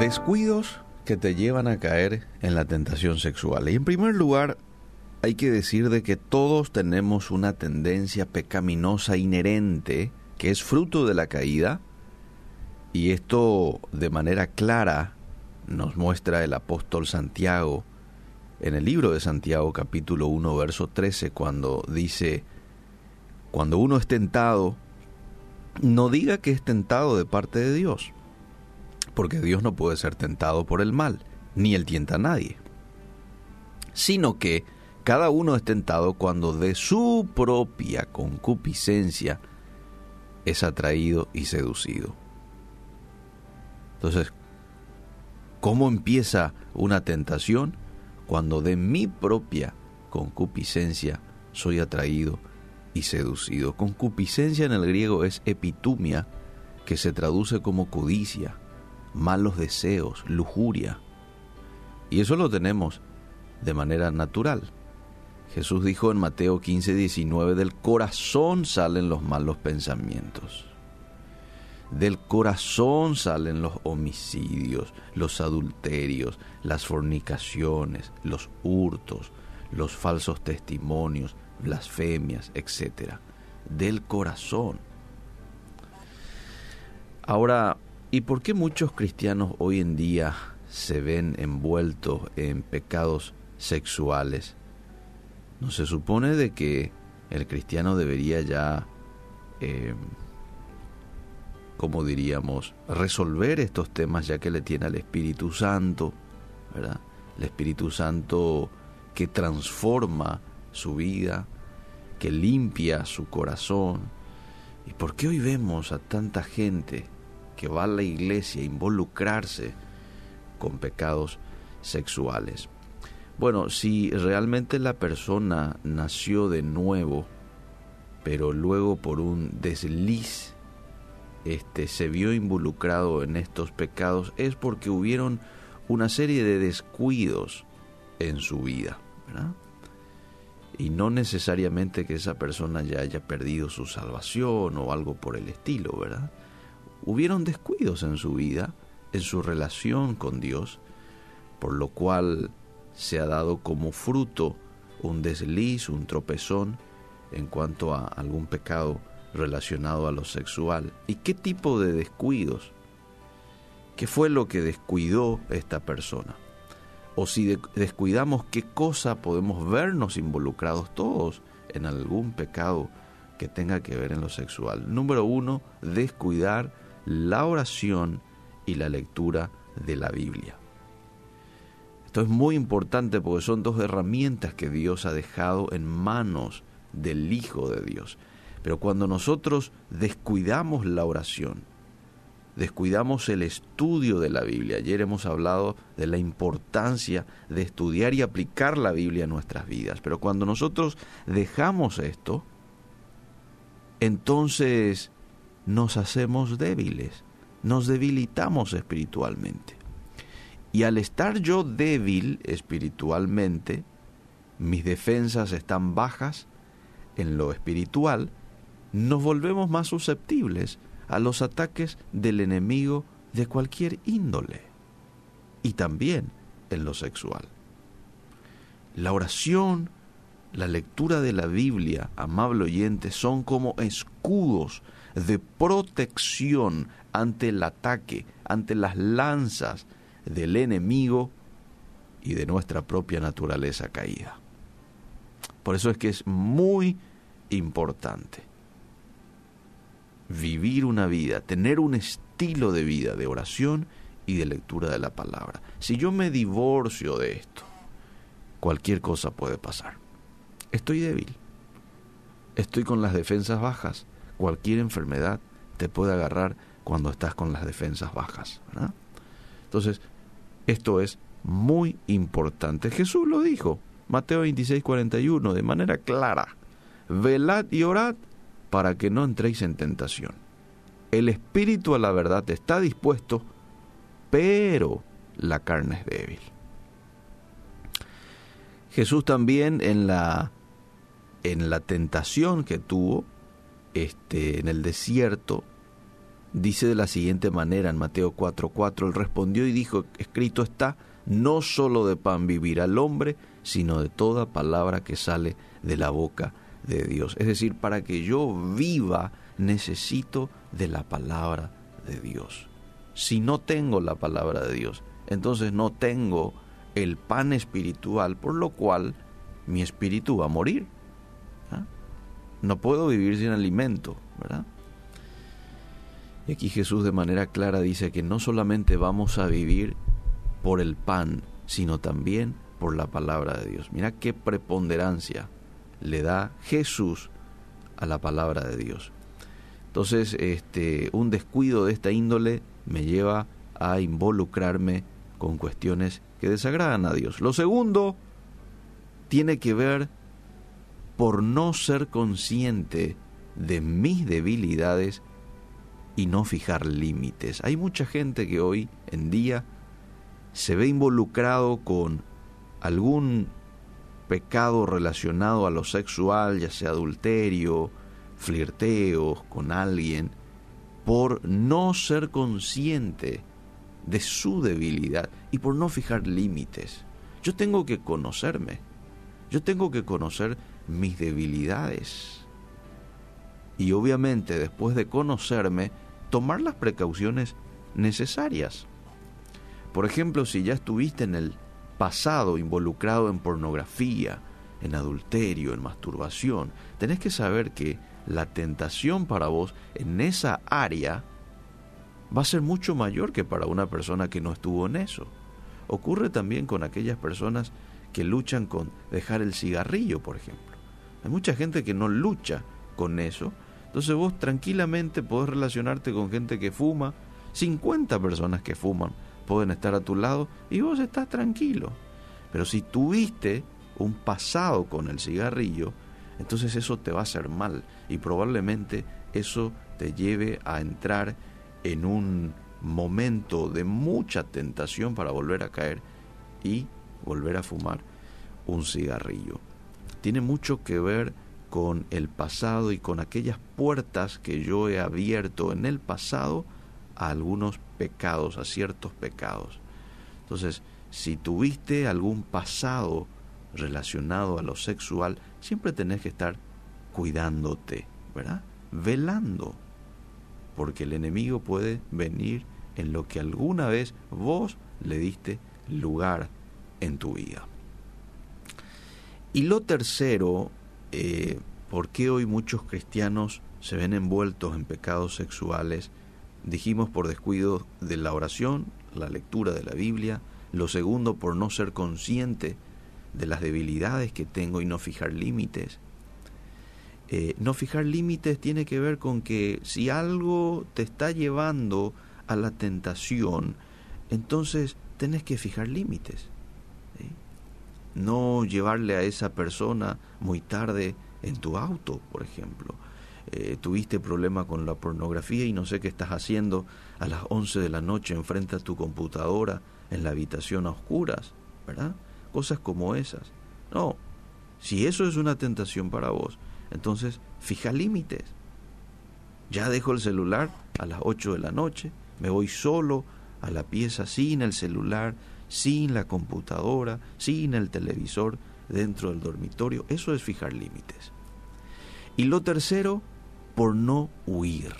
Descuidos que te llevan a caer en la tentación sexual. Y en primer lugar, hay que decir de que todos tenemos una tendencia pecaminosa inherente que es fruto de la caída y esto de manera clara nos muestra el apóstol Santiago en el libro de Santiago capítulo 1 verso 13 cuando dice, cuando uno es tentado, no diga que es tentado de parte de Dios, porque Dios no puede ser tentado por el mal, ni él tienta a nadie, sino que cada uno es tentado cuando de su propia concupiscencia es atraído y seducido. Entonces, ¿cómo empieza una tentación? Cuando de mi propia concupiscencia soy atraído y seducido. Concupiscencia en el griego es epitumia, que se traduce como codicia, malos deseos, lujuria. Y eso lo tenemos de manera natural. Jesús dijo en Mateo 15, 19, del corazón salen los malos pensamientos. Del corazón salen los homicidios, los adulterios, las fornicaciones, los hurtos, los falsos testimonios, blasfemias, etc. Del corazón. Ahora, ¿y por qué muchos cristianos hoy en día se ven envueltos en pecados sexuales? ¿No se supone de que el cristiano debería ya eh, como diríamos, resolver estos temas ya que le tiene al Espíritu Santo, ¿verdad? El Espíritu Santo que transforma su vida, que limpia su corazón. ¿Y por qué hoy vemos a tanta gente que va a la iglesia a involucrarse con pecados sexuales? Bueno, si realmente la persona nació de nuevo, pero luego por un desliz este, se vio involucrado en estos pecados es porque hubieron una serie de descuidos en su vida. Y no necesariamente que esa persona ya haya perdido su salvación o algo por el estilo, ¿verdad? Hubieron descuidos en su vida, en su relación con Dios, por lo cual se ha dado como fruto un desliz, un tropezón en cuanto a algún pecado relacionado a lo sexual. ¿Y qué tipo de descuidos? ¿Qué fue lo que descuidó esta persona? O si descuidamos qué cosa podemos vernos involucrados todos en algún pecado que tenga que ver en lo sexual. Número uno, descuidar la oración y la lectura de la Biblia. Esto es muy importante porque son dos herramientas que Dios ha dejado en manos del Hijo de Dios. Pero cuando nosotros descuidamos la oración, descuidamos el estudio de la Biblia, ayer hemos hablado de la importancia de estudiar y aplicar la Biblia en nuestras vidas, pero cuando nosotros dejamos esto, entonces nos hacemos débiles, nos debilitamos espiritualmente. Y al estar yo débil espiritualmente, mis defensas están bajas en lo espiritual, nos volvemos más susceptibles a los ataques del enemigo de cualquier índole y también en lo sexual. La oración, la lectura de la Biblia, amable oyente, son como escudos de protección ante el ataque, ante las lanzas del enemigo y de nuestra propia naturaleza caída. Por eso es que es muy importante vivir una vida, tener un estilo de vida de oración y de lectura de la palabra. Si yo me divorcio de esto, cualquier cosa puede pasar. Estoy débil, estoy con las defensas bajas. Cualquier enfermedad te puede agarrar cuando estás con las defensas bajas. Entonces, esto es muy importante. Jesús lo dijo, Mateo 26, 41, de manera clara. Velad y orad para que no entréis en tentación. El espíritu a la verdad está dispuesto, pero la carne es débil. Jesús también en la en la tentación que tuvo este en el desierto dice de la siguiente manera en Mateo 4:4, él respondió y dijo, escrito está, no solo de pan vivirá el hombre, sino de toda palabra que sale de la boca de Dios. Es decir, para que yo viva necesito de la palabra de Dios. Si no tengo la palabra de Dios, entonces no tengo el pan espiritual, por lo cual mi espíritu va a morir. No puedo vivir sin alimento, ¿verdad? Y aquí Jesús de manera clara dice que no solamente vamos a vivir por el pan, sino también por la palabra de Dios. Mira qué preponderancia le da Jesús a la palabra de Dios. Entonces, este, un descuido de esta índole me lleva a involucrarme con cuestiones que desagradan a Dios. Lo segundo tiene que ver por no ser consciente de mis debilidades y no fijar límites. Hay mucha gente que hoy en día se ve involucrado con algún pecado relacionado a lo sexual, ya sea adulterio, flirteos con alguien, por no ser consciente de su debilidad y por no fijar límites. Yo tengo que conocerme, yo tengo que conocer mis debilidades. Y obviamente después de conocerme, tomar las precauciones necesarias. Por ejemplo, si ya estuviste en el pasado involucrado en pornografía, en adulterio, en masturbación, tenés que saber que la tentación para vos en esa área va a ser mucho mayor que para una persona que no estuvo en eso. Ocurre también con aquellas personas que luchan con dejar el cigarrillo, por ejemplo. Hay mucha gente que no lucha con eso. Entonces vos tranquilamente podés relacionarte con gente que fuma. 50 personas que fuman pueden estar a tu lado y vos estás tranquilo. Pero si tuviste un pasado con el cigarrillo, entonces eso te va a hacer mal y probablemente eso te lleve a entrar en un momento de mucha tentación para volver a caer y volver a fumar un cigarrillo. Tiene mucho que ver con el pasado y con aquellas puertas que yo he abierto en el pasado a algunos pecados, a ciertos pecados. Entonces, si tuviste algún pasado relacionado a lo sexual, siempre tenés que estar cuidándote, ¿verdad? Velando, porque el enemigo puede venir en lo que alguna vez vos le diste lugar en tu vida. Y lo tercero, eh, ¿por qué hoy muchos cristianos se ven envueltos en pecados sexuales? Dijimos por descuido de la oración, la lectura de la Biblia, lo segundo por no ser consciente de las debilidades que tengo y no fijar límites. Eh, no fijar límites tiene que ver con que si algo te está llevando a la tentación, entonces tenés que fijar límites. No llevarle a esa persona muy tarde en tu auto, por ejemplo. Eh, tuviste problema con la pornografía y no sé qué estás haciendo a las 11 de la noche enfrente a tu computadora en la habitación a oscuras, ¿verdad? Cosas como esas. No, si eso es una tentación para vos, entonces fija límites. Ya dejo el celular a las 8 de la noche, me voy solo a la pieza sin el celular, sin la computadora, sin el televisor dentro del dormitorio. Eso es fijar límites. Y lo tercero, por no huir.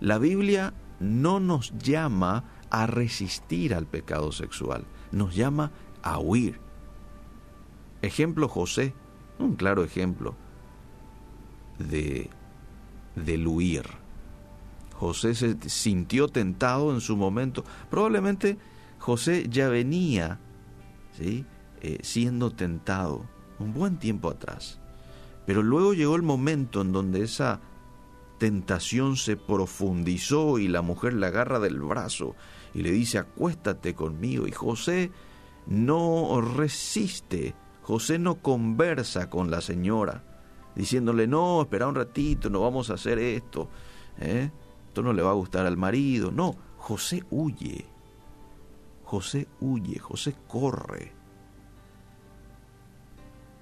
La Biblia no nos llama a resistir al pecado sexual, nos llama a huir. Ejemplo José, un claro ejemplo de del huir. José se sintió tentado en su momento. Probablemente José ya venía ¿sí? Eh, siendo tentado un buen tiempo atrás. Pero luego llegó el momento en donde esa tentación se profundizó y la mujer le agarra del brazo y le dice, acuéstate conmigo. Y José no resiste, José no conversa con la señora, diciéndole, no, espera un ratito, no vamos a hacer esto, ¿eh? esto no le va a gustar al marido. No, José huye, José huye, José corre.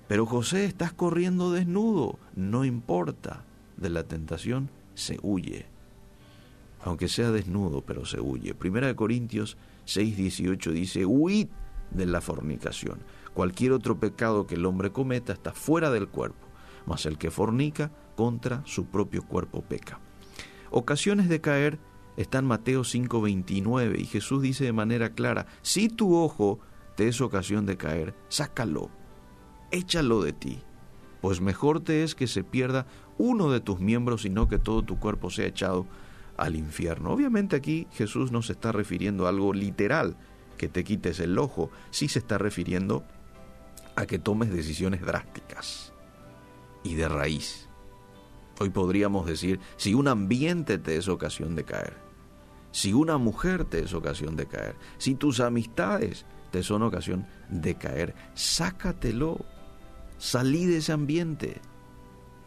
Pero José, estás corriendo desnudo, no importa de la tentación se huye. aunque sea desnudo, pero se huye. Primera de Corintios 6, 18 dice, huid de la fornicación. Cualquier otro pecado que el hombre cometa está fuera del cuerpo, mas el que fornica contra su propio cuerpo peca. Ocasiones de caer están Mateo 5:29 y Jesús dice de manera clara, si tu ojo te es ocasión de caer, sácalo, échalo de ti, pues mejor te es que se pierda uno de tus miembros y no que todo tu cuerpo sea echado al infierno. Obviamente aquí Jesús no se está refiriendo a algo literal, que te quites el ojo, sí se está refiriendo a que tomes decisiones drásticas y de raíz. Hoy podríamos decir, si un ambiente te es ocasión de caer, si una mujer te es ocasión de caer, si tus amistades te son ocasión de caer, sácatelo, salí de ese ambiente,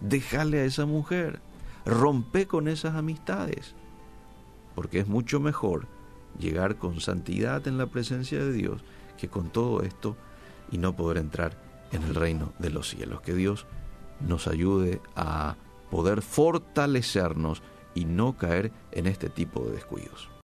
déjale a esa mujer, rompe con esas amistades, porque es mucho mejor llegar con santidad en la presencia de Dios que con todo esto y no poder entrar en el reino de los cielos. Que Dios nos ayude a poder fortalecernos y no caer en este tipo de descuidos.